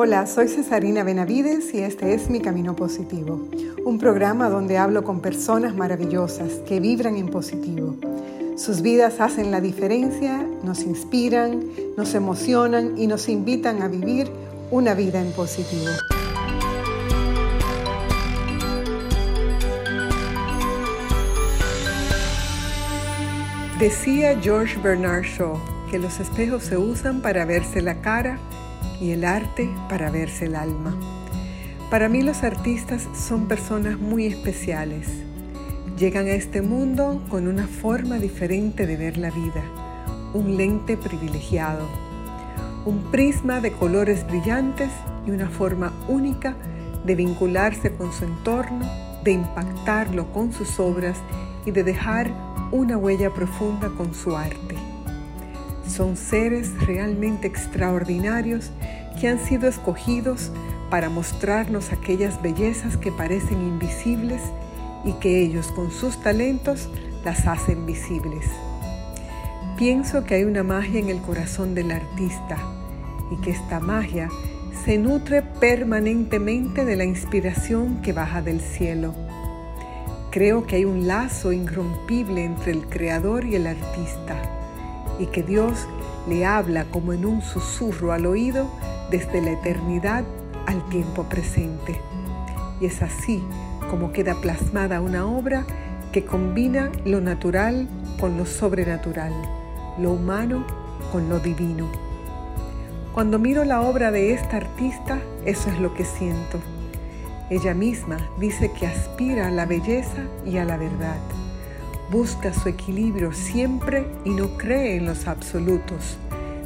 Hola, soy Cesarina Benavides y este es Mi Camino Positivo, un programa donde hablo con personas maravillosas que vibran en positivo. Sus vidas hacen la diferencia, nos inspiran, nos emocionan y nos invitan a vivir una vida en positivo. Decía George Bernard Shaw que los espejos se usan para verse la cara y el arte para verse el alma. Para mí los artistas son personas muy especiales. Llegan a este mundo con una forma diferente de ver la vida, un lente privilegiado, un prisma de colores brillantes y una forma única de vincularse con su entorno, de impactarlo con sus obras y de dejar una huella profunda con su arte. Son seres realmente extraordinarios que han sido escogidos para mostrarnos aquellas bellezas que parecen invisibles y que ellos con sus talentos las hacen visibles. Pienso que hay una magia en el corazón del artista y que esta magia se nutre permanentemente de la inspiración que baja del cielo. Creo que hay un lazo irrompible entre el creador y el artista y que Dios le habla como en un susurro al oído desde la eternidad al tiempo presente. Y es así como queda plasmada una obra que combina lo natural con lo sobrenatural, lo humano con lo divino. Cuando miro la obra de esta artista, eso es lo que siento. Ella misma dice que aspira a la belleza y a la verdad. Busca su equilibrio siempre y no cree en los absolutos,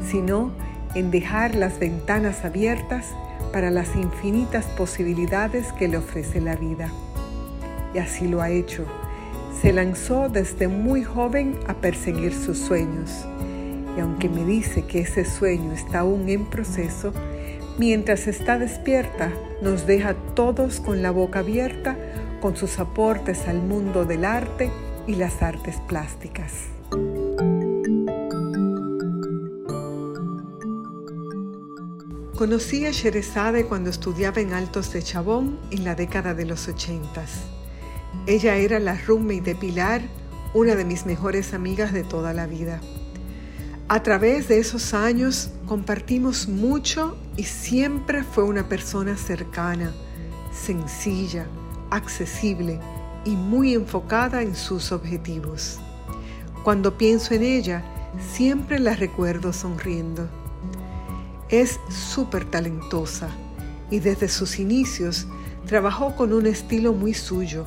sino en dejar las ventanas abiertas para las infinitas posibilidades que le ofrece la vida. Y así lo ha hecho. Se lanzó desde muy joven a perseguir sus sueños. Y aunque me dice que ese sueño está aún en proceso, mientras está despierta, nos deja todos con la boca abierta con sus aportes al mundo del arte y las artes plásticas. Conocí a Sherezade cuando estudiaba en Altos de Chabón en la década de los ochentas. Ella era la roommate de Pilar, una de mis mejores amigas de toda la vida. A través de esos años compartimos mucho y siempre fue una persona cercana, sencilla, accesible y muy enfocada en sus objetivos. Cuando pienso en ella, siempre la recuerdo sonriendo. Es súper talentosa y desde sus inicios trabajó con un estilo muy suyo,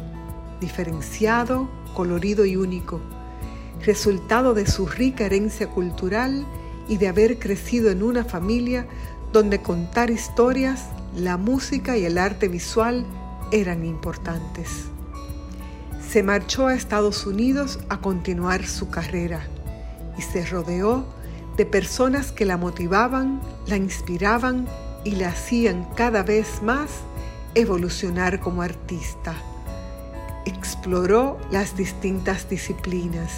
diferenciado, colorido y único, resultado de su rica herencia cultural y de haber crecido en una familia donde contar historias, la música y el arte visual eran importantes. Se marchó a Estados Unidos a continuar su carrera y se rodeó de personas que la motivaban, la inspiraban y la hacían cada vez más evolucionar como artista. Exploró las distintas disciplinas,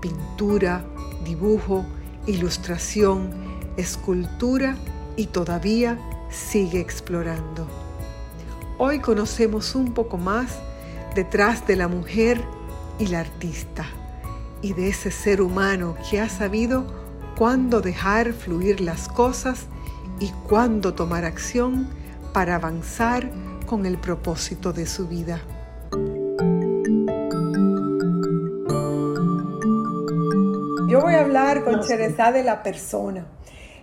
pintura, dibujo, ilustración, escultura y todavía sigue explorando. Hoy conocemos un poco más detrás de la mujer y la artista y de ese ser humano que ha sabido cuándo dejar fluir las cosas y cuándo tomar acción para avanzar con el propósito de su vida. Yo voy a hablar con Chereza de la persona,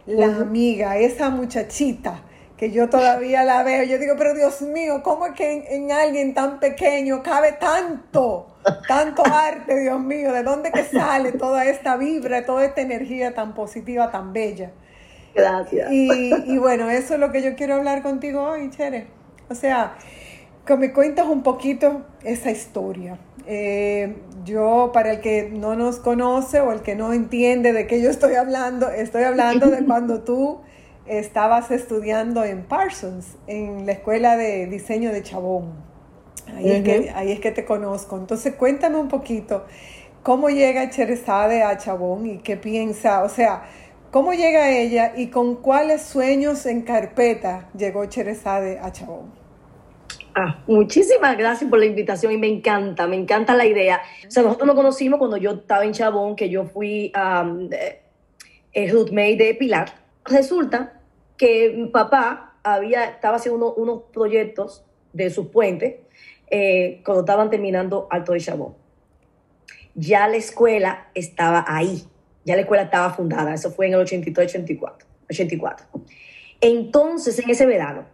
la amiga, esa muchachita que yo todavía la veo. Yo digo, pero Dios mío, ¿cómo es que en, alguien tan pequeño cabe tanto, tanto arte, Dios mío? ¿De dónde que sale toda esta vibra, toda esta energía tan positiva, tan bella? Gracias. Y, bueno, eso es lo que yo quiero hablar contigo hoy, Chere. O sea, que me cuentas un poquito esa historia. Eh, yo, para el que no nos conoce o el que no entiende de qué yo estoy hablando, estoy hablando de cuando tú estabas estudiando en Parsons, en la escuela de diseño de Chabón. Ahí, es, que, ahí es que te conozco. Entonces cuéntame un poquito cómo llega Cherezade a Chabón y qué piensa, o sea, ¿Cómo llega ella y con cuáles sueños en carpeta llegó Cherezade a Chabón? Ah, muchísimas gracias por la invitación y me encanta, me encanta la idea. O sea, nosotros nos conocimos cuando yo estaba en Chabón, que yo fui um, el roommate de Pilar. Resulta que mi papá había, estaba haciendo unos proyectos de sus puentes eh, cuando estaban terminando Alto de Chabón. Ya la escuela estaba ahí ya la escuela estaba fundada, eso fue en el 83, 84, 84. Entonces, en ese verano,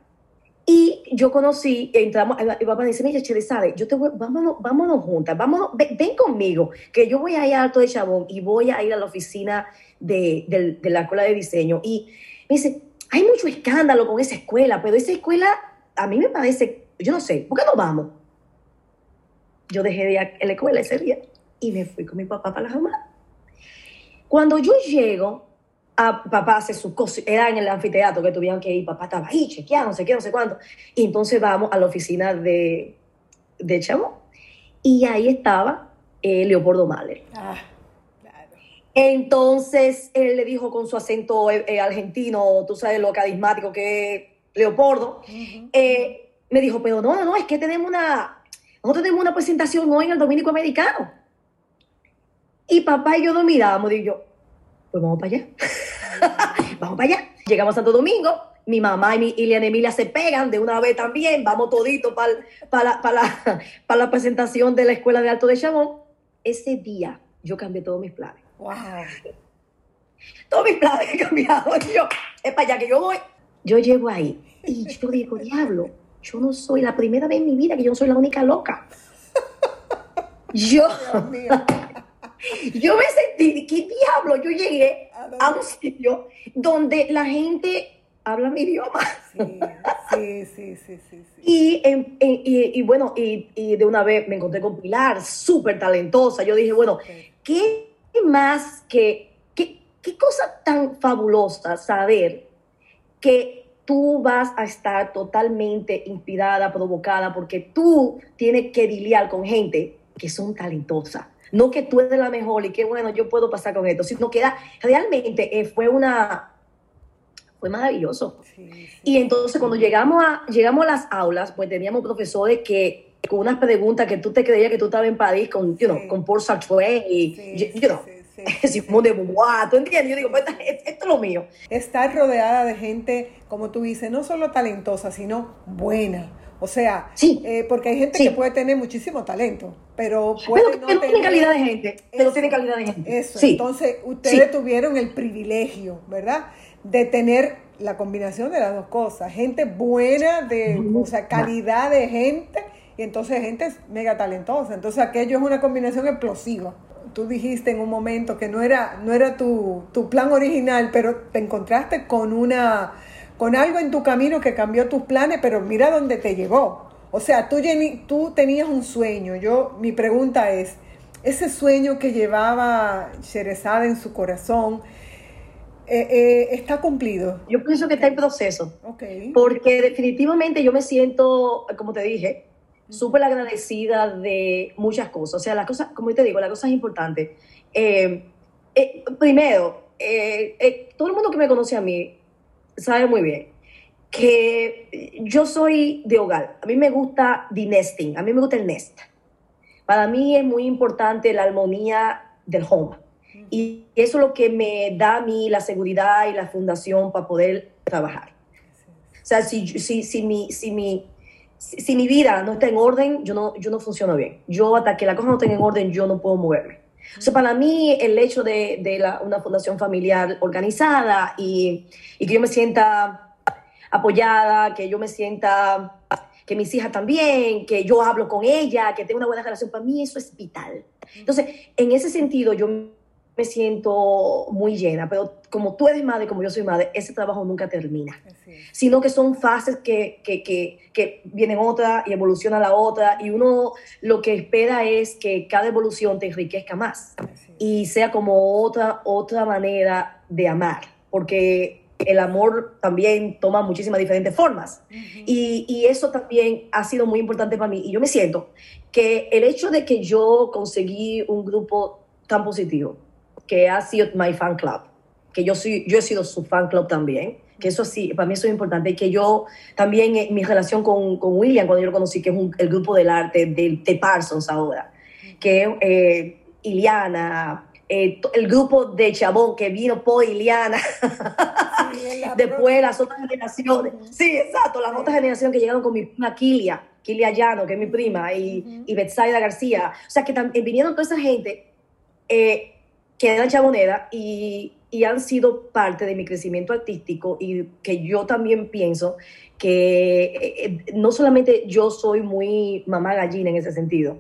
y yo conocí, entramos, y papá dice, mira, Cherizade, yo te voy, vámonos, vámonos juntas, vámonos, ven, conmigo, que yo voy a ir a Alto de Chabón y voy a ir a la oficina de, de, la escuela de diseño. Y me dice, hay mucho escándalo con esa escuela, pero esa escuela a mí me parece, yo no sé, ¿por qué no vamos? Yo dejé de ir a la escuela ese día y me fui con mi papá para la jamás. Cuando yo llego, papá hace su cosa, era en el anfiteatro que tuvieron que ir, papá estaba ahí, chequeado, no sé qué, no sé cuánto. Y entonces vamos a la oficina de, de Chamo. Y ahí estaba eh, Leopoldo Mahler. Ah, entonces él le dijo con su acento eh, eh, argentino, tú sabes lo carismático que es Leopoldo, me dijo, pero no, no, no, es que tenemos una, nosotros tenemos una presentación hoy en el Dominico Americano. Y papá y yo nos mirábamos y yo, pues vamos para allá. vamos para allá. Llegamos a Santo Domingo, mi mamá y mi Iliana Emilia se pegan de una vez también, vamos toditos para para para la presentación de la Escuela de Alto de Chabón. Ese día yo cambié todos mis planes. Wow. Todos mis planes he cambiado. yo, es para allá que yo voy. Yo llego ahí y yo digo, diablo, yo no soy la primera vez en mi vida que yo no soy la única loca. Yo, yo me sentí, ¿qué diablo? Yo llegué a un sitio donde la gente habla mi idioma. Sí, sí, sí, sí. Y, y, bueno, y, de una vez me encontré con Pilar, súper talentosa. Yo dije, bueno, ¿qué más que, qué, qué cosa tan fabulosa saber que tú vas a estar totalmente inspirada, provocada, porque tú tienes que lidiar con gente que son talentosas no que tú eres la mejor y que bueno, yo puedo pasar con esto, sino que realmente eh, fue una, fue maravilloso. Y entonces cuando llegamos a, llegamos a las aulas, pues teníamos profesores que con unas preguntas que tú te creías que tú estabas en París con, you know, con Paul Sartre y, you know, Simón de Beauvoir, ¿tú entiendes? Yo digo, pues, esto es lo mío. Estar rodeada de gente, como tú dices, no solo talentosa, sino buena. O sea, eh, porque hay gente que puede tener muchísimo talento, pero puede no, tiene calidad de gente, pero tiene calidad de gente. Eso, entonces ustedes tuvieron el privilegio, ¿verdad? De tener la combinación de las dos cosas, gente buena, de, o sea, calidad de gente, y entonces gente mega talentosa. Entonces aquello es una combinación explosiva. Tú dijiste en un momento que no era, no era tu, tu plan original, pero te encontraste con una con algo en tu camino que cambió tus planes, pero mira dónde te llevó. O sea, tú, tú tenías un sueño. Yo, mi pregunta es, ese sueño que llevaba Sherezada en su corazón, eh, eh, ¿está cumplido? Yo pienso que está en proceso. Okay. Porque definitivamente yo me siento, como te dije, súper agradecida de muchas cosas. O sea, las cosas, como te digo, las cosas importantes. Eh, primero, todo el mundo que me conoce a mí sabe muy bien que yo soy de hogar. A mí me gusta the nesting, a mí me gusta el nest. Para mí es muy importante la armonía del home. Y eso es lo que me da a mí la seguridad y la fundación para poder trabajar. O sea, si, si, si, mi, si, mi, si, mi vida no está en orden, yo no, yo no funciono bien. Yo hasta que la cosa no esté en orden, yo no puedo moverme. O sea, para mí el hecho de, de la, una fundación familiar organizada y, y, que yo me sienta apoyada, que yo me sienta, que mis hijas también, que yo hablo con ella, que tengo una buena relación, para mí eso es vital. Entonces, en ese sentido, yo me siento muy llena, pero como tú eres madre, como yo soy madre, ese trabajo nunca termina, sino que son fases que, que, que, que, vienen otra y evoluciona la otra, y uno lo que espera es que cada evolución te enriquezca más y sea como otra, otra manera de amar, porque el amor también toma muchísimas diferentes formas. y, y, eso también ha sido muy importante para mí. Y yo me siento que el hecho de que yo conseguí un grupo tan positivo, que ha sido My Fan Club. que yo, soy, yo he sido su fan club también, que eso sí, para mí eso es importante, y que yo también, eh, mi relación con, con, William, cuando yo lo conocí, que es el grupo del arte de, de Parsons ahora, que eh, Iliana, eh, el grupo de Chabón que vino por Iliana, después las otras generaciones, sí, exacto, las otras generaciones que llegaron con mi prima Kilia, Kilia Llano, que es mi prima, y, y Betsaida García, o sea, que vinieron toda esa gente que eran chabonera y y han sido parte de mi crecimiento artístico y que yo también pienso que eh, eh, no solamente yo soy muy mamá gallina en ese sentido,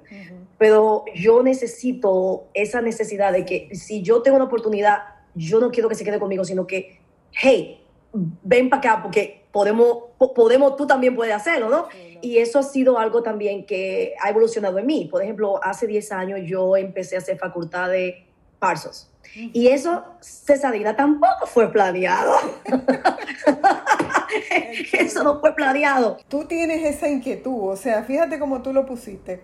pero yo necesito esa necesidad de que si yo tengo una oportunidad, yo no quiero que se quede conmigo, sino que, hey, ven para acá porque podemos, podemos, tú también puedes hacerlo, ¿no? Y eso ha sido algo también que ha evolucionado en mí. Por ejemplo, hace 10 años yo empecé a hacer facultad de Parsos y eso, Cesadina, tampoco fue planeado. eso no fue planeado. Tú tienes esa inquietud, o sea, fíjate cómo tú lo pusiste.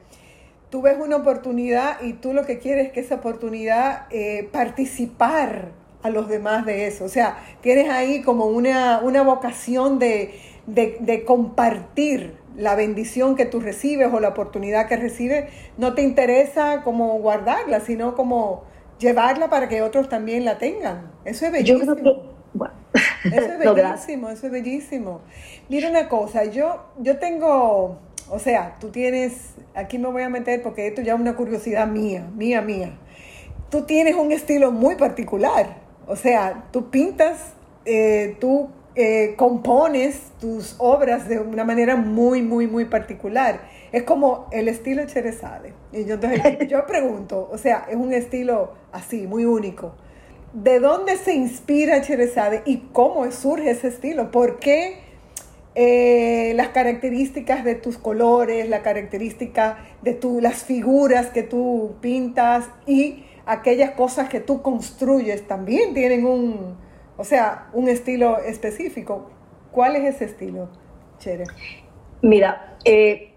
Tú ves una oportunidad y tú lo que quieres es que esa oportunidad eh, participar a los demás de eso. O sea, tienes ahí como una, una vocación de, de compartir la bendición que tú recibes o la oportunidad que recibes. No te interesa como guardarla, sino como llevarla para que otros también la tengan. Eso es bellísimo. Eso es bellísimo, eso es bellísimo. Mira una cosa, yo, yo tengo, o sea, tú tienes, aquí me voy a meter porque esto ya es una curiosidad mía, mía, mía. Tú tienes un estilo muy particular, o sea, tú pintas, eh, tú eh, compones tus obras de una manera muy, muy, muy particular. Es como el estilo Cherezade. Y yo, yo pregunto, o sea, es un estilo así, muy único. ¿De dónde se inspira Cherezade y cómo surge ese estilo? ¿Por qué eh, las características de tus colores, la característica de tu, las figuras que tú pintas y aquellas cosas que tú construyes también tienen un, o sea, un estilo específico. ¿Cuál es ese estilo, Chere? Mira, eh,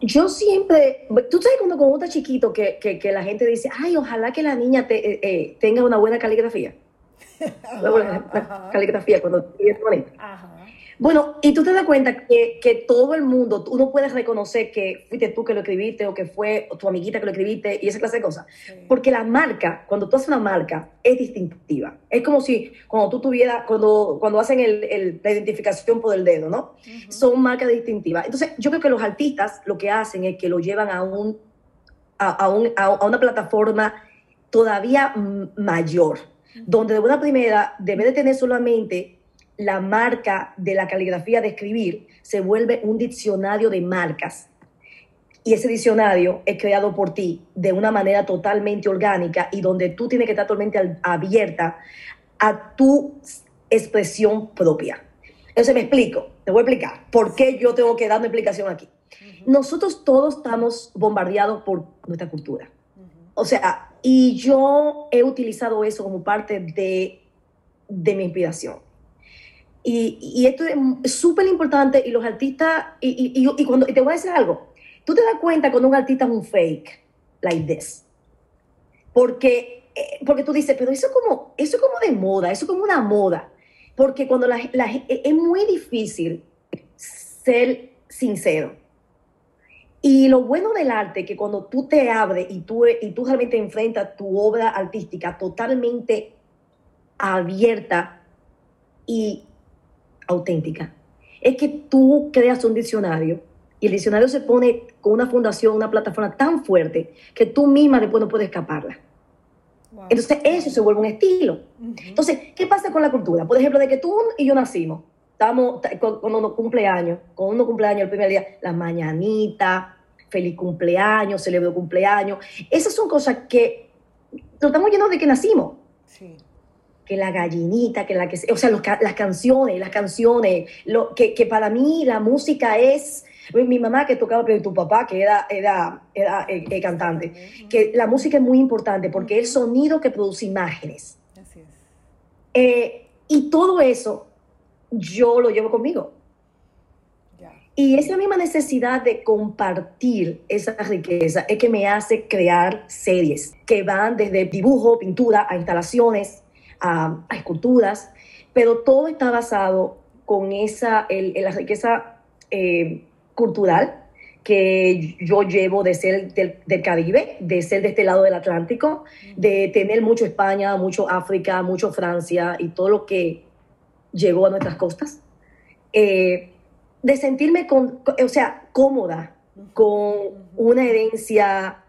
yo siempre, tú sabes cuando con un chiquito que, que, la gente dice, ay, ojalá que la niña te, eh, eh, tenga una buena caligrafía. una buena caligrafía cuando. Ajá. Bueno, y tú te das cuenta que, que, todo el mundo, uno puede reconocer que fuiste tú que lo escribiste o que fue tu amiguita que lo escribiste y esa clase de cosas. Porque la marca, cuando tú haces una marca, es distintiva. Es como si cuando tú tuvieras, cuando, cuando hacen el, la identificación por el dedo, ¿no? Son marcas distintivas. Entonces, yo creo que los artistas lo que hacen es que lo llevan a, un, a, un, a una plataforma todavía mayor, donde de una primera debe de tener solamente la marca de la caligrafía de escribir se vuelve un diccionario de marcas. Y ese diccionario es creado por ti de una manera totalmente orgánica y donde tú tienes que estar totalmente abierta a tu expresión propia. Entonces me explico, te voy a explicar por qué yo tengo que dar una explicación aquí. Nosotros todos estamos bombardeados por nuestra cultura. O sea, y yo he utilizado eso como parte de, de mi inspiración. Y, esto es súper importante y los artistas, y, y, cuando te voy a decir algo, tú te das cuenta cuando un artista es un fake, like this. Porque, eh, porque tú dices, pero eso es como, eso es como de moda, eso es como una moda. Porque cuando la, es muy difícil ser sincero. Y lo bueno del arte que cuando tú te abres y tú, y tú realmente enfrentas tu obra artística totalmente abierta y auténtica. Es que tú creas un diccionario y el diccionario se pone con una fundación, una plataforma tan fuerte que tú misma después no puedes escaparla. Entonces eso se vuelve un estilo. Entonces, ¿qué pasa con la cultura? Por ejemplo, de que tú y yo nacimos, estamos con uno cumpleaños, con uno cumpleaños el primer día, la mañanita, feliz cumpleaños, celebro cumpleaños. Esas son cosas que lo estamos llenos de que nacimos. Sí que la gallinita, que la que... O sea, las canciones, las canciones, lo, que, que, para mí la música es... Mi mamá que tocaba, pero tu papá que era, era, era eh, eh, cantante, que la música es muy importante porque es el sonido que produce imágenes. Así es. Eh, y todo eso yo lo llevo conmigo. Y esa misma necesidad de compartir esa riqueza es que me hace crear series que van desde dibujo, pintura, a instalaciones, a, esculturas, pero todo está basado con esa, la riqueza eh, cultural que yo llevo de ser del, del, Caribe, de ser de este lado del Atlántico, de tener mucho España, mucho África, mucho Francia y todo lo que llegó a nuestras costas. Eh, de sentirme, con, o sea, cómoda con una herencia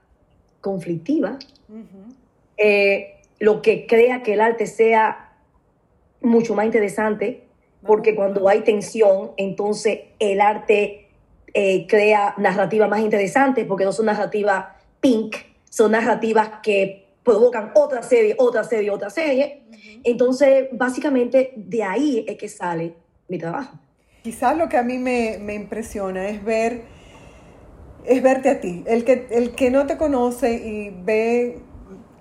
conflictiva, eh, lo que crea que el arte sea mucho más interesante, porque cuando hay tensión, entonces el arte eh, crea narrativas más interesantes, porque no son narrativas pink, son narrativas que provocan otra serie, otra serie, otra serie. Entonces, básicamente, de ahí es que sale mi trabajo. Quizás lo que a mí me, impresiona es ver, es verte a ti. El que, el que no te conoce y ve,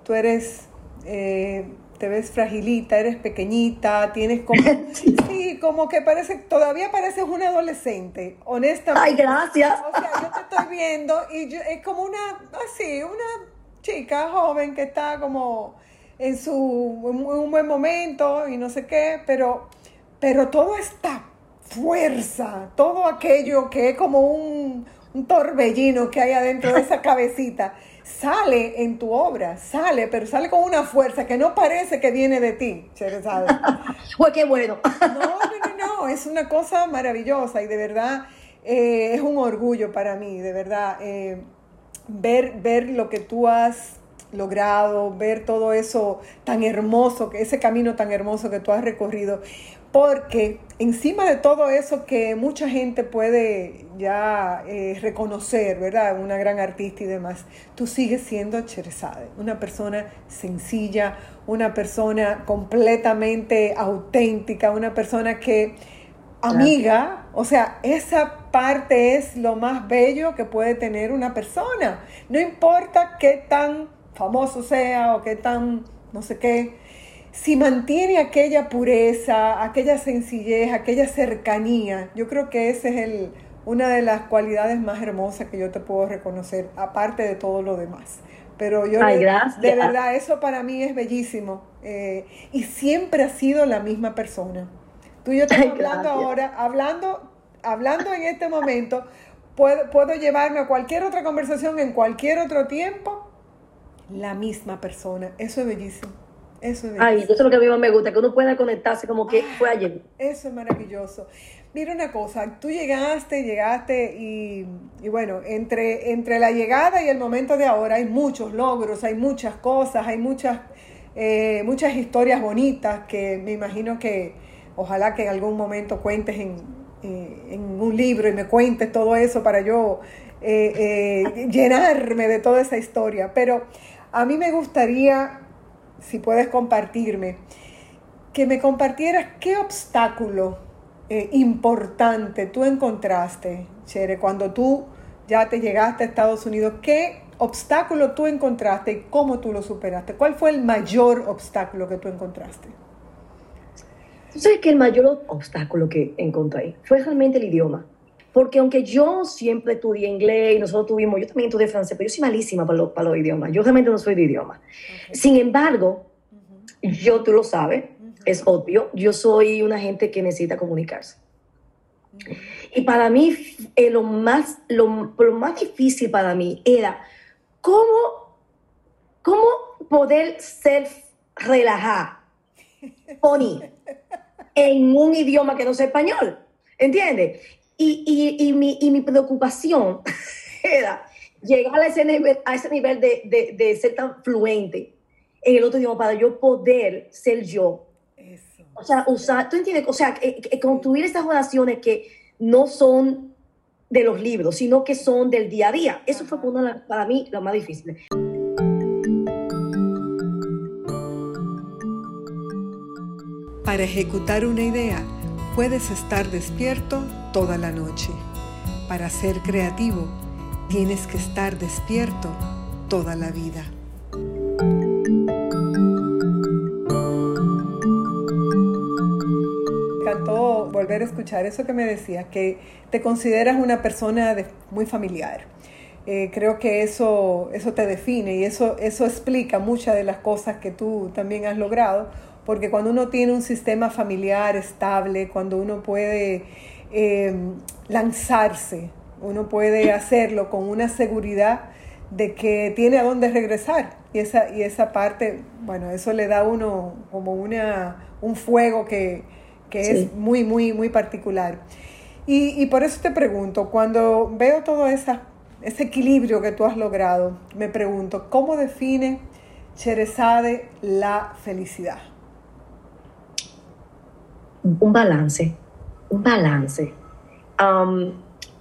tú eres, eh, te ves fragilita, eres pequeñita, tienes como, sí, como que parece, todavía pareces una adolescente, honestamente. Ay, gracias. O sea, yo te estoy viendo y es como una, así, una chica joven que está como en su, un buen momento y no sé qué, pero, pero todo está fuerza, todo aquello que es como un, torbellino que hay adentro de esa cabecita, sale en tu obra, sale, pero sale con una fuerza que no parece que viene de ti, Pues qué bueno. No, no, no, no, es una cosa maravillosa y de verdad eh, es un orgullo para mí, de verdad, eh, ver, ver lo que tú has logrado, ver todo eso tan hermoso, ese camino tan hermoso que tú has recorrido porque encima de todo eso que mucha gente puede ya eh, reconocer, ¿verdad? Una gran artista y demás, tú sigues siendo Cheresade, una persona sencilla, una persona completamente auténtica, una persona que amiga, o sea, esa parte es lo más bello que puede tener una persona. No importa qué tan famoso sea o qué tan no sé qué, si mantiene aquella pureza, aquella sencillez, aquella cercanía, yo creo que esa es el, una de las cualidades más hermosas que yo te puedo reconocer, aparte de todo lo demás. Pero yo de verdad, eso para mí es bellísimo. Eh, y siempre ha sido la misma persona. Tú y yo estamos hablando ahora, hablando, hablando en este momento, puedo, puedo llevarme a cualquier otra conversación en cualquier otro tiempo, la misma persona. Eso es bellísimo. Eso es Ay, eso es lo que a mí más me gusta, que uno pueda conectarse como que fue ayer. Eso es maravilloso. Mira una cosa, tú llegaste, llegaste y, bueno, entre, entre la llegada y el momento de ahora hay muchos logros, hay muchas cosas, hay muchas, eh, muchas historias bonitas que me imagino que ojalá que en algún momento cuentes en, eh, un libro y me cuentes todo eso para yo eh, llenarme de toda esa historia. Pero a mí me gustaría si puedes compartirme, que me compartieras qué obstáculo eh, importante tú encontraste, Chere, cuando tú ya te llegaste a Estados Unidos, qué obstáculo tú encontraste y cómo tú lo superaste. ¿Cuál fue el mayor obstáculo que tú encontraste? Tú sabes que el mayor obstáculo que encontré fue realmente el idioma. Porque aunque yo siempre estudié inglés y nosotros tuvimos, yo también estudié francés, pero yo soy malísima para, para los idiomas. Yo realmente no soy de idioma. Sin embargo, yo, tú lo sabes, es obvio, yo soy una gente que necesita comunicarse. Y para mí, eh, lo, más, lo, más difícil para mí era cómo, cómo poder ser relajada, pony, en un idioma que no sea español. ¿Entiendes? Y, y, mi, y mi preocupación era llegar a ese nivel, a ese nivel de, de, ser tan fluente en el otro idioma para yo poder ser yo. Eso. O sea, usar, ¿tú entiendes? O sea, construir estas oraciones que no son de los libros, sino que son del día a día. Eso fue para mí lo más difícil. Para ejecutar una idea, puedes estar despierto toda la noche. Para ser creativo, tienes que estar despierto toda la vida. Me encantó volver a escuchar eso que me decías, que te consideras una persona muy familiar. Eh, creo que eso, eso te define y eso, eso explica muchas de las cosas que tú también has logrado, porque cuando uno tiene un sistema familiar estable, cuando uno puede em, lanzarse, uno puede hacerlo con una seguridad de que tiene a dónde regresar. Y esa, y esa parte, bueno, eso le da a uno como una, un fuego que, es muy, muy, muy particular. Y, y, por eso te pregunto, cuando veo todo esa, ese equilibrio que tú has logrado, me pregunto, ¿cómo define Cherezade la felicidad? Un balance, un balance.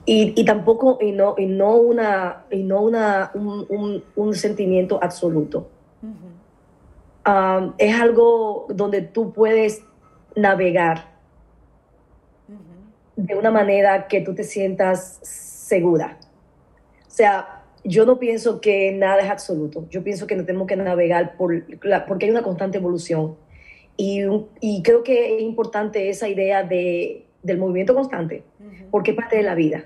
y, tampoco, y no, y no, una, y no una, un, sentimiento absoluto. es algo donde tú puedes navegar de una manera que tú te sientas segura. O sea, yo no pienso que nada es absoluto. Yo pienso que no tenemos que navegar por porque hay una constante evolución. Y, y, creo que es importante esa idea de, del movimiento constante, porque es parte de la vida.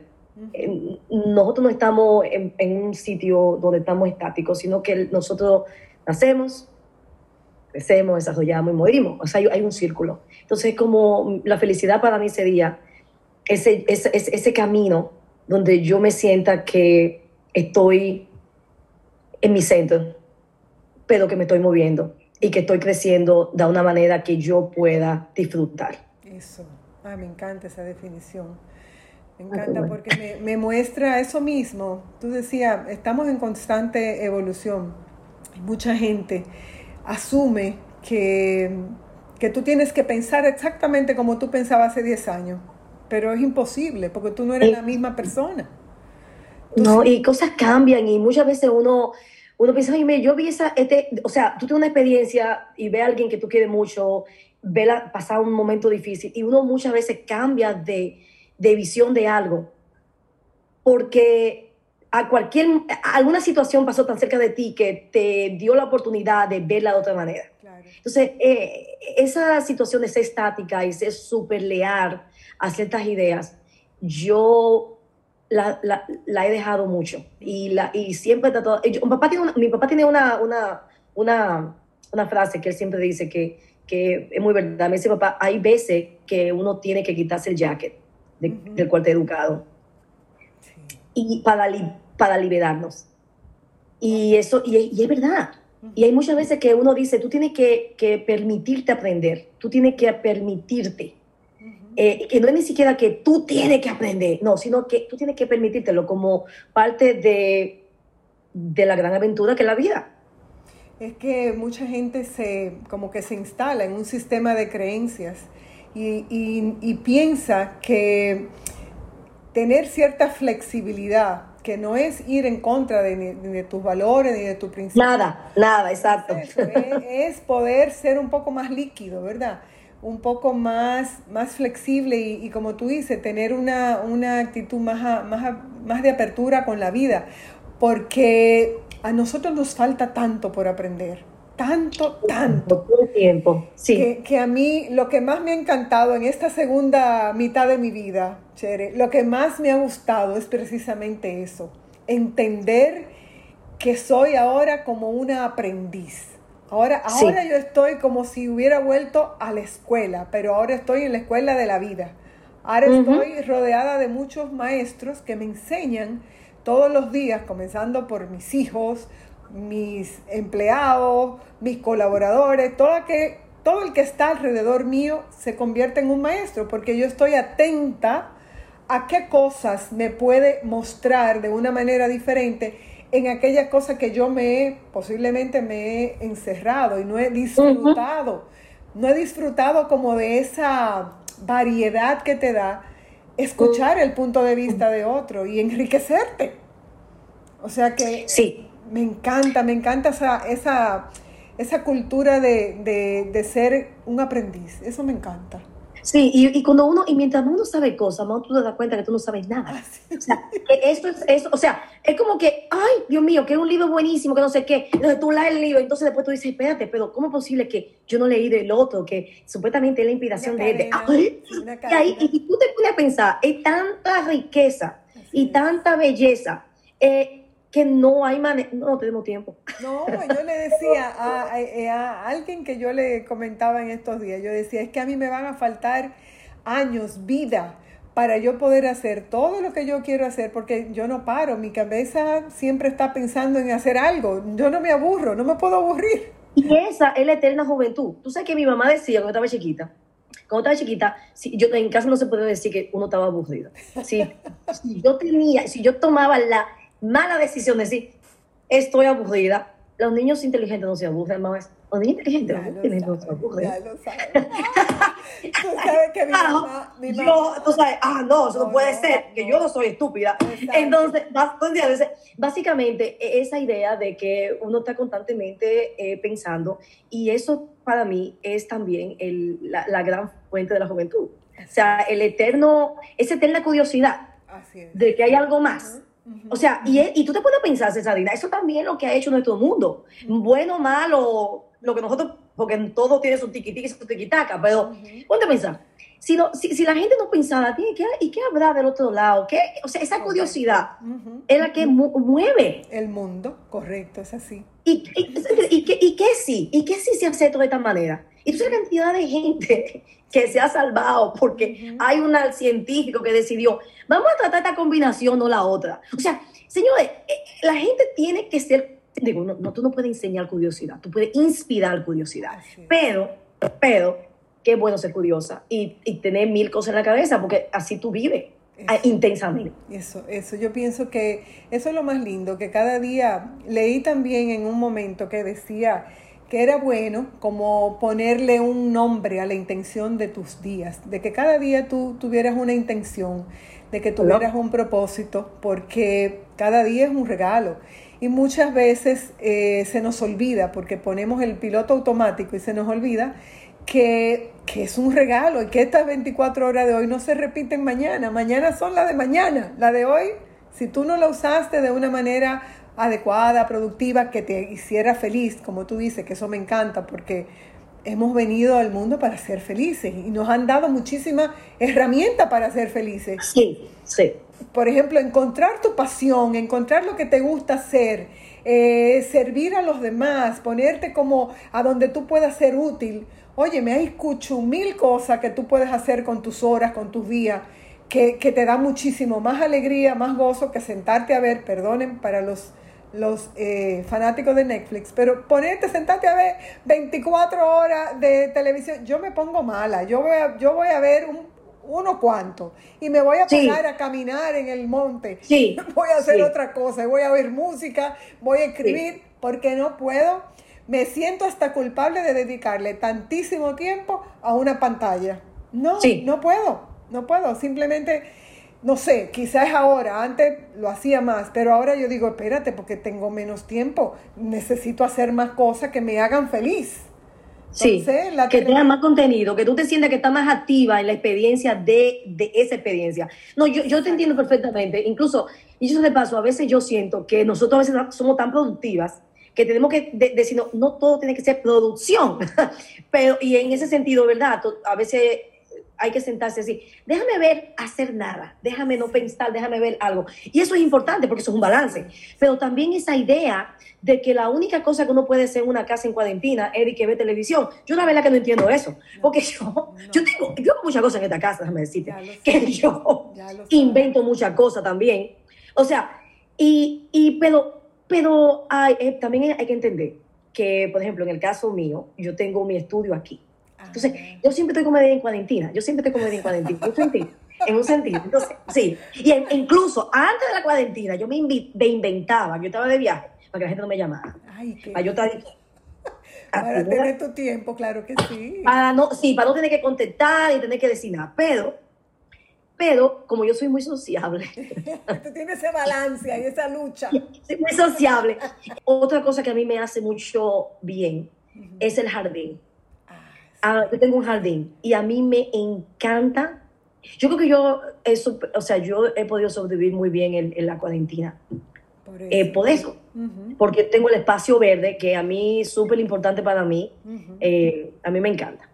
Nosotros no estamos en, en, un sitio donde estamos estáticos, sino que nosotros nacemos, crecemos, desarrollamos y morimos. O sea, hay, hay un círculo. Entonces, como la felicidad para mí sería ese, ese, ese camino donde yo me sienta que estoy en mi centro, pero que me estoy moviendo y que estoy creciendo de una manera que yo pueda disfrutar. Eso, ah, me encanta esa definición. Me ah, encanta porque me, muestra eso mismo. Tú decías, estamos en constante evolución. Mucha gente asume que, que tú tienes que pensar exactamente como tú pensabas hace 10 años, pero es imposible porque tú no eres la misma persona. No, y cosas cambian y muchas veces uno, uno piensa, oye, yo vi esa, este, o sea, tú tienes una experiencia y ve a alguien que tú quieres mucho, ve la, pasar un momento difícil y uno muchas veces cambia de, de visión de algo porque a cualquier, alguna situación pasó tan cerca de ti que te dio la oportunidad de verla de otra manera. Entonces, eh, esa situación de ser estática y ser súper leal a ciertas ideas, yo la, la, he dejado mucho y, la, y siempre mi papá tiene, una, mi papá tiene una, una, una, una, frase que él siempre dice que, que es muy verdad. Me dice, papá, hay veces que uno tiene que quitarse el jacket del cual te educado y para, para liberarnos. Y eso, y, y es verdad. Y hay muchas veces que uno dice, tú tienes que, que permitirte aprender, tú tienes que permitirte eh, que no es ni siquiera que tú tienes que aprender, no, sino que tú tienes que permitírtelo como parte de, de la gran aventura que es la vida. Es que mucha gente se, como que se instala en un sistema de creencias y, y, piensa que tener cierta flexibilidad, que no es ir en contra de, de, tus valores ni de tu principio. Nada, nada, exacto. es, es, poder ser un poco más líquido, ¿verdad? Un poco más, más flexible y, como tú dices, tener una, una actitud más, más, más de apertura con la vida, porque a nosotros nos falta tanto por aprender, tanto, tanto. Todo tiempo, sí. Que, que, a mí lo que más me ha encantado en esta segunda mitad de mi vida, Chere, lo que más me ha gustado es precisamente eso, entender que soy ahora como una aprendiz Ahora, ahora yo estoy como si hubiera vuelto a la escuela, pero ahora estoy en la escuela de la vida. Ahora estoy rodeada de muchos maestros que me enseñan todos los días, comenzando por mis hijos, mis empleados, mis colaboradores, todo, que, todo el que está alrededor mío se convierte en un maestro, porque yo estoy atenta a qué cosas me puede mostrar de una manera diferente en aquellas cosas que yo me he, posiblemente me he encerrado y no he disfrutado. No he disfrutado como de esa variedad que te da escuchar el punto de vista de otro y enriquecerte. O sea que sí. me encanta, me encanta esa, esa, esa cultura de, de ser un aprendiz. Eso me encanta. Sí, y, cuando uno, y mientras uno sabe cosas, más tú te das cuenta que tú no sabes nada. Ah, o sea, eso es, eso, o sea, es como que, ay, Dios mío, que es un libro buenísimo, que no sé qué. Entonces tú lees el libro, entonces después tú dices, espérate, pero ¿cómo es posible que yo no leí del otro, que supuestamente es la inspiración de, de y ahí, y tú te pones a pensar, hay tanta riqueza y tanta belleza, eh, que no hay manera, no tenemos tiempo. No, yo le decía a, eh, a, alguien que yo le comentaba en estos días, yo decía, es que a mí me van a faltar años, vida, para yo poder hacer todo lo que yo quiero hacer, porque yo no paro, mi cabeza siempre está pensando en hacer algo, yo no me aburro, no me puedo aburrir. Y esa es la eterna juventud. Tú sabes que mi mamá decía cuando estaba chiquita, cuando estaba chiquita, si, yo en casa no se puede decir que uno estaba aburrido. Si, si yo tenía, si yo tomaba la mala decisión de decir, estoy aburrida, los niños inteligentes no se aburren, más. Los niños inteligentes no se aburren. Ya lo sabes. tú sabes que mi ah, mamá, mi mamá, yo, tú sabes, ah, no, eso no, puede ser, que yo no soy estúpida. Entonces, básicamente, e, esa idea de que uno está constantemente eh, pensando, y eso para mí es también el, la, la, gran fuente de la juventud. O sea, el eterno, esa eterna curiosidad de que hay algo más. O sea, y, y tú te puedes pensar, Cesarina, eso también es lo que ha hecho nuestro mundo. Bueno, malo, lo que nosotros, porque todo tiene su tiquitiqui y su tiquitaca, pero ponte a pensar. Si, si, si, la gente no pensara, ¿qué, ¿y qué habrá del otro lado? ¿Qué? O sea, esa curiosidad es la que mueve. El mundo, correcto, es así. ¿Y, y, y, qué, ¿Y qué sí? ¿Y qué sí se hace de esta manera? Sabes la cantidad de gente que se ha salvado porque hay un científico que decidió, vamos a tratar esta combinación, no la otra. O sea, señores, eh, la gente tiene que ser, digo, no, tú no puedes enseñar curiosidad, tú puedes inspirar curiosidad, pero, pero, qué bueno ser curiosa y, y, tener mil cosas en la cabeza porque así tú vives. Ah, intensamente. Eso, eso, yo pienso que eso es lo más lindo, que cada día leí también en un momento que decía, que era bueno como ponerle un nombre a la intención de tus días, de que cada día tú tuvieras una intención, de que tuvieras un propósito, porque cada día es un regalo. Y muchas veces eh, se nos olvida, porque ponemos el piloto automático y se nos olvida que, que, es un regalo y que estas 24 horas de hoy no se repiten mañana. Mañana son las de mañana. La de hoy, si tú no la usaste de una manera adecuada, productiva, que te hiciera feliz, como tú dices, que eso me encanta porque hemos venido al mundo para ser felices y nos han dado muchísimas herramientas para ser felices. Sí, sí. Por ejemplo, encontrar tu pasión, encontrar lo que te gusta hacer, eh, servir a los demás, ponerte como a donde tú puedas ser útil. Oye, me hay escucho mil cosas que tú puedes hacer con tus horas, con tus días, que, que te da muchísimo más alegría, más gozo que sentarte a ver, perdonen para los los eh, fanáticos de Netflix, pero ponerte, sentarte a ver 24 horas de televisión, yo me pongo mala, yo voy a, yo voy a ver un, uno cuanto y me voy a poner a caminar en el monte, sí. voy a hacer otra cosa, voy a oír música, voy a escribir, porque no puedo, me siento hasta culpable de dedicarle tantísimo tiempo a una pantalla. No, no puedo, no puedo, simplemente no sé, quizás ahora, antes lo hacía más, pero ahora yo digo, espérate, porque tengo menos tiempo, necesito hacer más cosas que me hagan feliz. sí, que tenga más contenido, que tú te sientas que estás más activa en la experiencia de, esa experiencia. No, yo, yo te entiendo perfectamente. Incluso, y eso de paso, a veces yo siento que nosotros a veces somos tan productivas que tenemos que decir, no, no todo tiene que ser producción. pero, y en ese sentido, ¿verdad? A veces hay que sentarse así, déjame ver hacer nada, déjame no pensar, déjame ver algo. Y eso es importante porque eso es un balance. Pero también esa idea de que la única cosa que uno puede hacer en una casa en cuarentena es que ve televisión. Yo la verdad que no entiendo eso. Porque yo, yo tengo, yo hago muchas cosas en esta casa, déjame decirte, que yo invento muchas cosas también. O sea, y, y pero, pero hay, eh, también hay que entender que, por ejemplo, en el caso mío, yo tengo mi estudio aquí. Entonces, yo siempre estoy como en cuarentena, yo siempre estoy como en cuarentena, en un sentido. En un sentido. Entonces, sí. Y incluso antes de la cuarentena, yo me, inventaba, yo estaba de viaje, para que la gente no me llamara. Ay, qué... Para yo estar para tener tu tiempo, claro que sí. Para no, sí, para no tener que contestar y tener que decir nada. Pero, pero, como yo soy muy sociable. Tú tienes ese balance y esa lucha. Soy muy sociable. Otra cosa que a mí me hace mucho bien es el jardín. Ah, yo tengo un jardín y a mí me encanta. Yo creo que yo, eso, o sea, yo he podido sobrevivir muy bien en, la cuarentena. Por eso, eh, porque tengo el espacio verde que a mí es súper importante para mí. Eh, a mí me encanta.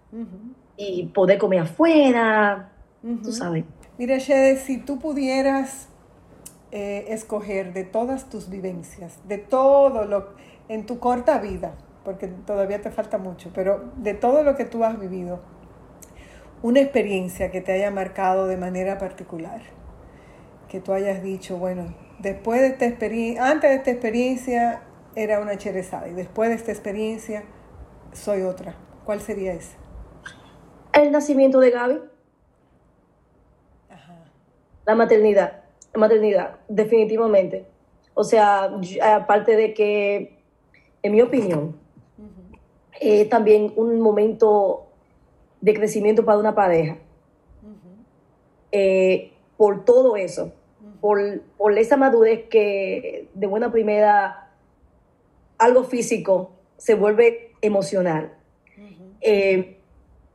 Y poder comer afuera, tú sabes. Mira, Shede, si tú pudieras eh, escoger de todas tus vivencias, de todo lo en tu corta vida, porque todavía te falta mucho, pero de todo lo que tú has vivido, una experiencia que te haya marcado de manera particular, que tú hayas dicho, bueno, después de esta experiencia, antes de esta experiencia era una cherezada y después de esta experiencia soy otra. ¿Cuál sería esa? El nacimiento de Gaby. La maternidad. La maternidad, definitivamente. O sea, aparte de que, en mi opinión, es también un momento de crecimiento para una pareja. Eh, por todo eso, por, por, esa madurez que de buena primera algo físico se vuelve emocional. Eh,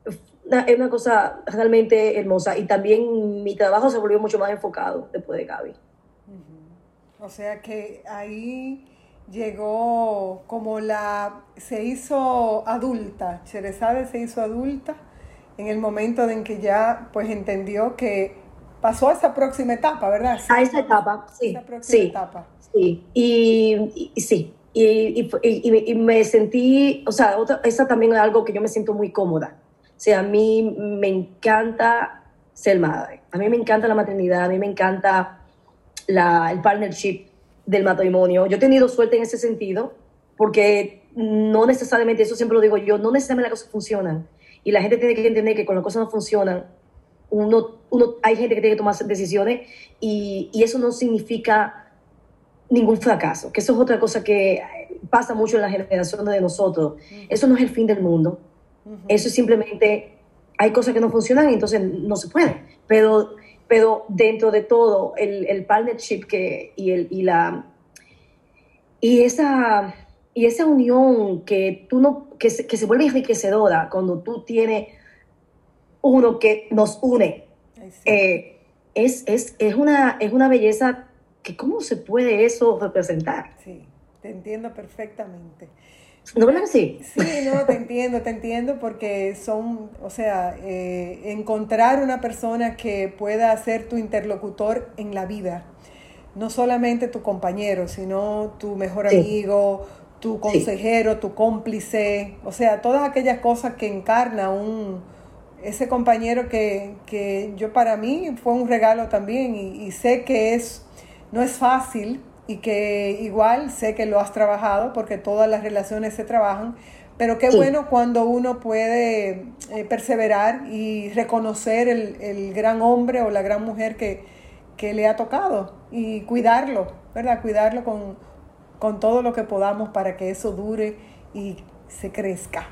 es una cosa realmente hermosa y también mi trabajo se volvió mucho más enfocado después de Gaby. O sea que ahí llegó como la, se hizo adulta, Cherezade se hizo adulta en el momento en que ya pues entendió que pasó a esa próxima etapa, ¿verdad? a esa etapa, sí. Esa próxima sí, etapa. Sí, y, y sí, y, y, y, me sentí, o sea, otra, esa también es algo que yo me siento muy cómoda. O sea, a mí me encanta ser madre, a mí me encanta la maternidad, a mí me encanta la, el partnership del matrimonio. Yo he tenido suerte en ese sentido, porque no necesariamente, eso siempre lo digo yo, no necesariamente las cosas funcionan. Y la gente tiene que entender que cuando las cosas no funcionan, uno, uno, hay gente que tiene que tomar decisiones y, y eso no significa ningún fracaso, que eso es otra cosa que pasa mucho en la generación de nosotros. Eso no es el fin del mundo. Eso es simplemente, hay cosas que no funcionan y entonces no se puede. Pero, pero dentro de todo, el, el partnership que, y, el, y, la, y, esa, y esa unión que, tú no, que, se, que se vuelve enriquecedora cuando tú tienes uno que nos une, eh, es, es, es, una, es una belleza cómo se puede eso representar. Sí, te entiendo perfectamente. ¿No verdad que sí? Sí, no, te entiendo, te entiendo porque son, o sea, eh, encontrar una persona que pueda ser tu interlocutor en la vida, no solamente tu compañero, sino tu mejor amigo, tu consejero, tu cómplice, o sea, todas aquellas cosas que encarna un, ese compañero que, que yo para mí fue un regalo también y sé que es no es fácil y que igual sé que lo has trabajado porque todas las relaciones se trabajan, pero qué bueno cuando uno puede eh, perseverar y reconocer el, gran hombre o la gran mujer que, que, le ha tocado y cuidarlo, ¿verdad? Cuidarlo con, con todo lo que podamos para que eso dure y se crezca.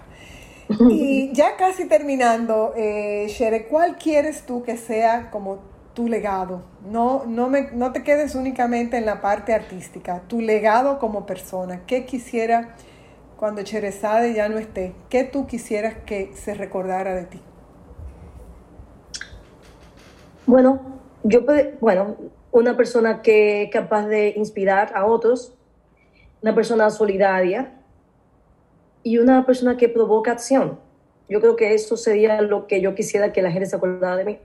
Y ya casi terminando, eh, Shere, ¿cuál quieres tú que sea como tu legado. No, no, me, no te quedes únicamente en la parte artística, tu legado como persona. ¿Qué quisiera cuando Cherezade ya no esté? ¿Qué tú quisieras que se recordara de ti? Bueno, yo, bueno, una persona que capaz de inspirar a otros, una persona solidaria y una persona que provoca acción. Yo creo que eso sería lo que yo quisiera que la gente se acordara de mí.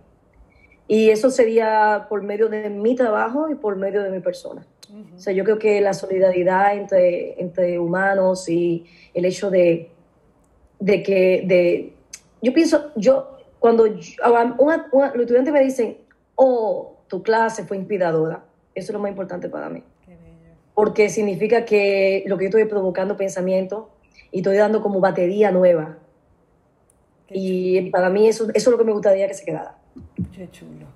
Y eso sería por medio de mi trabajo y por medio de mi persona. O sea, yo creo que la solidaridad entre, entre humanos y el hecho de, de que, de, yo pienso, yo, cuando los estudiantes me dicen, oh, tu clase fue inspiradora, eso es lo más importante para mí. Porque significa que lo que yo estoy provocando pensamiento y estoy dando como batería nueva. y para mí eso, eso es lo que me gustaría que se quedara. Qué chulo.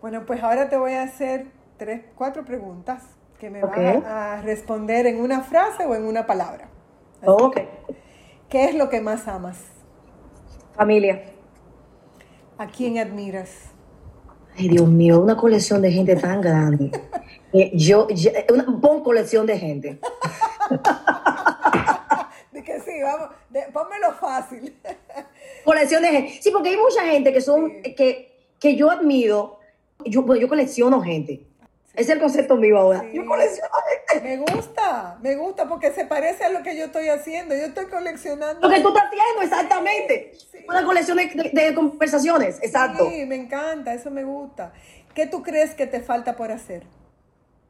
Bueno, pues ahora te voy a hacer tres, cuatro preguntas que me van a responder en una frase o en una palabra. ok. ¿Qué es lo que más amas? Familia. ¿A quién admiras? Ay, Dios mío, una colección de gente tan grande. yo, una bon colección de gente. de que sí, vamos, pónmelo fácil. colección de gente. Sí, porque hay mucha gente que son, que que yo admiro, yo, yo colecciono gente. Es el concepto mío ahora. Yo colecciono gente. Me gusta, me gusta porque se parece a lo que yo estoy haciendo. Yo estoy coleccionando. Lo que tú estás haciendo, exactamente. Una colección de, conversaciones, exacto. Sí, me encanta, eso me gusta. ¿Qué tú crees que te falta por hacer?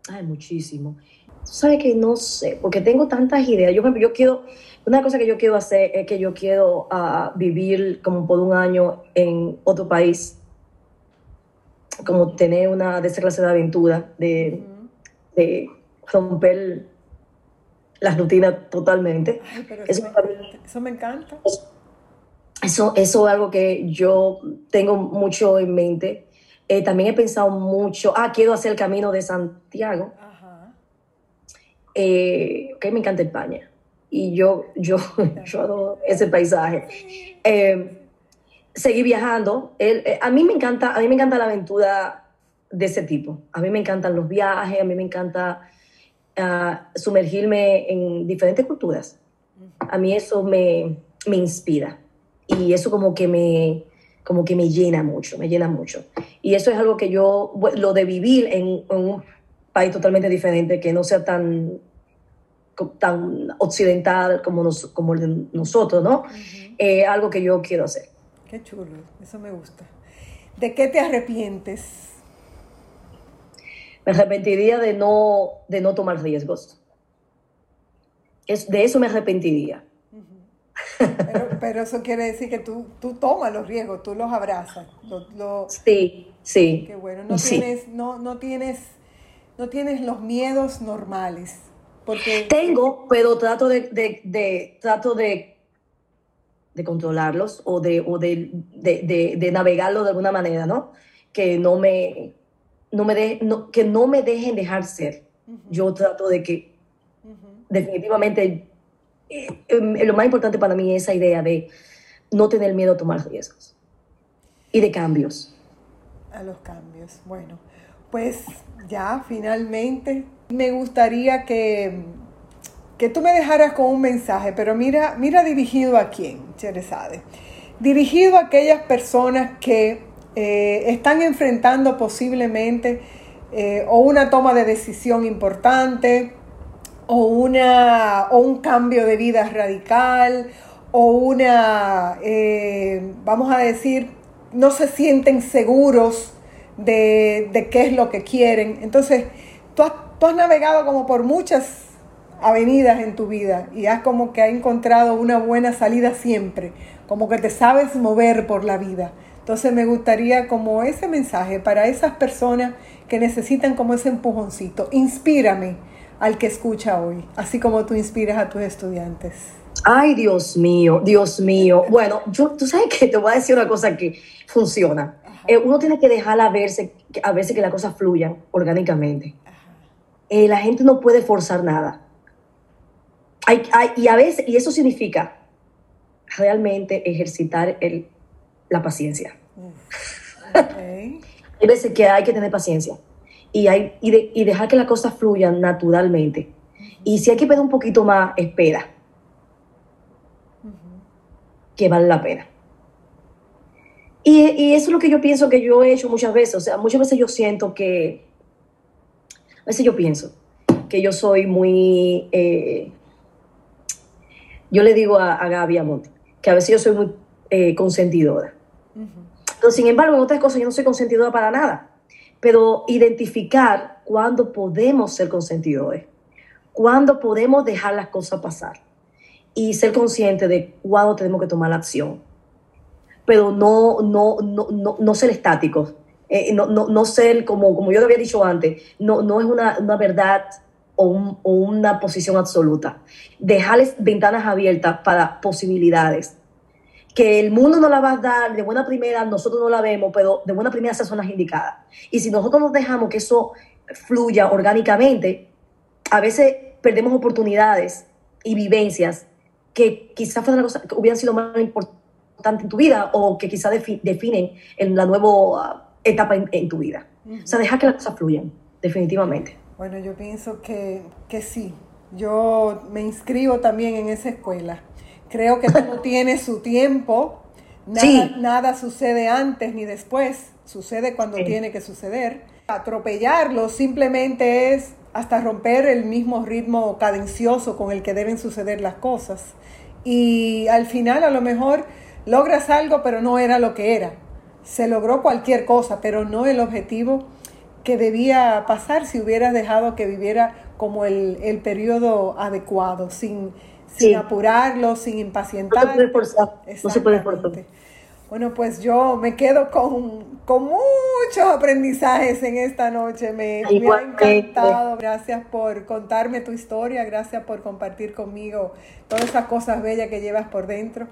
Ay, muchísimo. sabes que no sé, porque tengo tantas ideas. Yo, yo quiero, una cosa que yo quiero hacer es que yo quiero ah, vivir como por un año en otro país, como tener una de esa clase de aventura, de, de romper las rutinas totalmente. eso, eso, me encanta. Eso, eso es algo que yo tengo mucho en mente. Eh, también he pensado mucho, ah, quiero hacer el camino de Santiago. Ajá. Eh, que me encanta España. Y yo, yo, yo adoro ese paisaje. Eh, seguí viajando. a, mí me encanta, a mí me encanta la aventura de ese tipo. A mí me encantan los viajes, a mí me encanta ah, sumergirme en diferentes culturas. A mí eso me, me inspira y eso como que me, como que me llena mucho, me llena mucho. Y eso es algo que yo, lo de vivir en, un país totalmente diferente, que no sea tan, tan occidental como, nos, como el de nosotros, ¿no? Es algo que yo quiero hacer. Qué chulo, eso me gusta. ¿De qué te arrepientes? Me arrepentiría de no, de no tomar riesgos. Es, de eso me arrepentiría. Pero, eso quiere decir que tú, tú tomas los riesgos, tú los abrazas. sí, sí. Qué bueno. No, tienes, no, no, tienes, no tienes los miedos normales. Porque... Tengo, pero trato de, de, trato de, de controlarlos o, de, o de, de, navegarlo de alguna manera, ¿no? Que no me, no me, de, que no me dejen dejar ser. Yo trato de que definitivamente eh, lo más importante para mí es esa idea de no tener miedo a tomar riesgos y de cambios. A los cambios. Bueno, pues ya finalmente me gustaría que, que tú me dejaras con un mensaje, pero mira, mira dirigido a quién, Cherezade. Dirigido a aquellas personas que eh, están enfrentando posiblemente eh, o una toma de decisión importante, o, una, o un cambio de vida radical o una, eh, vamos a decir, no se sienten seguros de, qué es lo que quieren. Entonces, tú has, tú has, navegado como por muchas avenidas en tu vida y has como que has encontrado una buena salida siempre, como que te sabes mover por la vida. Entonces me gustaría como ese mensaje para esas personas que necesitan como ese empujoncito. Inspírame al que escucha hoy, así como tú inspiras a tus estudiantes? Ay, Dios mío, Dios mío. Bueno, yo, tú sabes que te voy a decir una cosa que funciona. Eh, uno tiene que dejarla verse, a verse que las cosas fluyan orgánicamente. Eh, la gente no puede forzar nada. Hay, y a veces, y eso significa realmente ejercitar el, la paciencia. hay veces que hay que tener paciencia y, hay, y, dejar que las cosas fluyan naturalmente. Y si hay que pedir un poquito más, espera. Que vale la pena. Y, eso es lo que yo pienso que yo he hecho muchas veces. O sea, muchas veces yo siento que. A veces yo pienso que yo soy muy. Eh, yo le digo a, a Gaby Monte que a veces yo soy muy eh, consentidora. Pero sin embargo, en otras cosas yo no soy consentidora para nada pero identificar cuándo podemos ser consentidores, cuándo podemos dejar las cosas pasar y ser consciente de cuándo tenemos que tomar la acción, pero no, no, no, no, no ser estáticos, eh, no, no, no, ser como, como yo lo había dicho antes, no, no es una, una verdad o, o, una posición absoluta. Dejarles ventanas abiertas para posibilidades que el mundo no la va a dar de buena primera, nosotros no la vemos, pero de buena primera esas son las indicadas. Y si nosotros nos dejamos que eso fluya orgánicamente, a veces perdemos oportunidades y vivencias que quizás fueran que hubieran sido más importantes en tu vida o que quizás definen en la nueva uh, etapa en, tu vida. O sea, deja que las cosas fluyan, definitivamente. Bueno, yo pienso que, que sí. Yo me inscribo también en esa escuela Creo que todo tiene su tiempo. Nada, sucede antes ni después. Sucede cuando tiene que suceder. Atropellarlo simplemente es hasta romper el mismo ritmo cadencioso con el que deben suceder las cosas. Y al final a lo mejor logras algo, pero no era lo que era. Se logró cualquier cosa, pero no el objetivo que debía pasar si hubieras dejado que viviera como el, el periodo adecuado, sin, sin apurarlo, sin impacientar. No se puede forzar. No se puede forzar. Bueno, pues yo me quedo con, con muchos aprendizajes en esta noche. Me, me, ha encantado. Gracias por contarme tu historia, gracias por compartir conmigo todas esas cosas bellas que llevas por dentro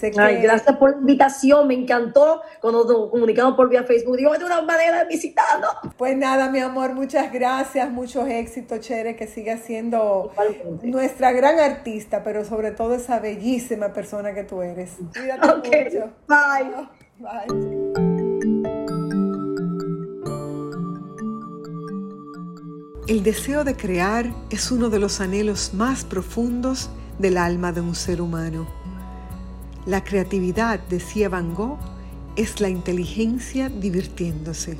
gracias por la invitación, me encantó cuando nos comunicamos por vía Facebook. Digo, es una manera de visitarnos. Pues nada, mi amor, muchas gracias, muchos éxitos, Chere, que siga siendo nuestra gran artista, pero sobre todo esa bellísima persona que tú eres. Cuídate mucho. Bye. Bye. El deseo de crear es uno de los anhelos más profundos del alma de un ser humano. La creatividad, decía Van Gogh, es la inteligencia divirtiéndose.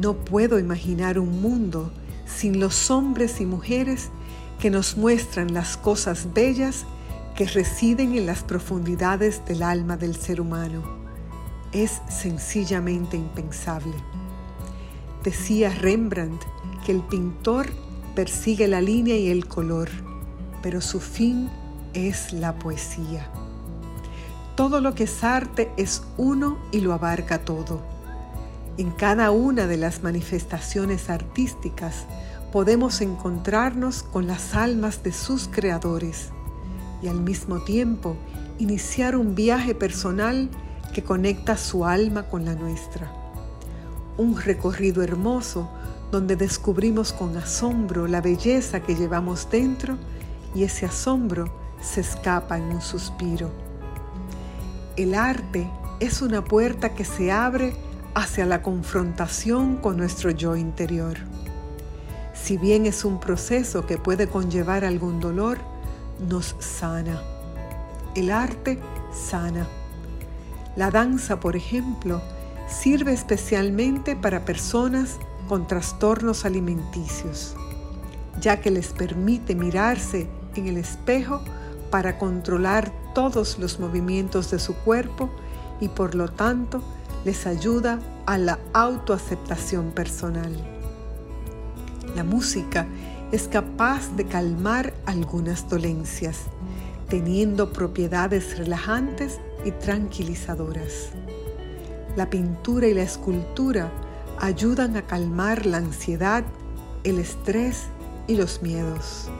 No puedo imaginar un mundo sin los hombres y mujeres que nos muestran las cosas bellas que residen en las profundidades del alma del ser humano. Es sencillamente impensable. Decía Rembrandt que el pintor persigue la línea y el color, pero su fin es la poesía. Todo lo que es arte es uno y lo abarca todo. En cada una de las manifestaciones artísticas podemos encontrarnos con las almas de sus creadores y al mismo tiempo iniciar un viaje personal que conecta su alma con la nuestra. Un recorrido hermoso donde descubrimos con asombro la belleza que llevamos dentro y ese asombro se escapa en un suspiro. El arte es una puerta que se abre hacia la confrontación con nuestro yo interior. Si bien es un proceso que puede conllevar algún dolor, nos sana. El arte sana. La danza, por ejemplo, sirve especialmente para personas con trastornos alimenticios, ya que les permite mirarse en el espejo para controlar todos los movimientos de su cuerpo y por lo tanto les ayuda a la autoaceptación personal. La música es capaz de calmar algunas dolencias, teniendo propiedades relajantes y tranquilizadoras. La pintura y la escultura ayudan a calmar la ansiedad, el estrés y los miedos.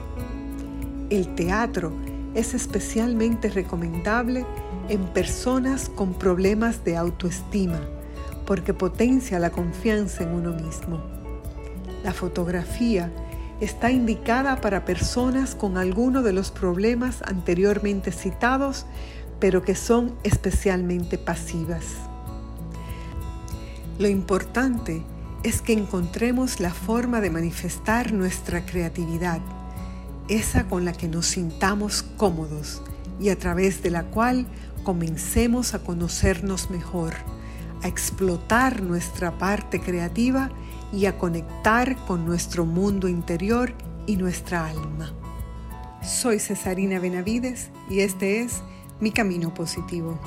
El teatro es especialmente recomendable en personas con problemas de autoestima porque potencia la confianza en uno mismo. La fotografía está indicada para personas con alguno de los problemas anteriormente citados, pero que son especialmente pasivas. Lo importante es que encontremos la forma de manifestar nuestra creatividad esa con la que nos sintamos cómodos y a través de la cual comencemos a conocernos mejor, a explotar nuestra parte creativa y a conectar con nuestro mundo interior y nuestra alma. Soy Cesarina Benavides y este es Mi Camino Positivo.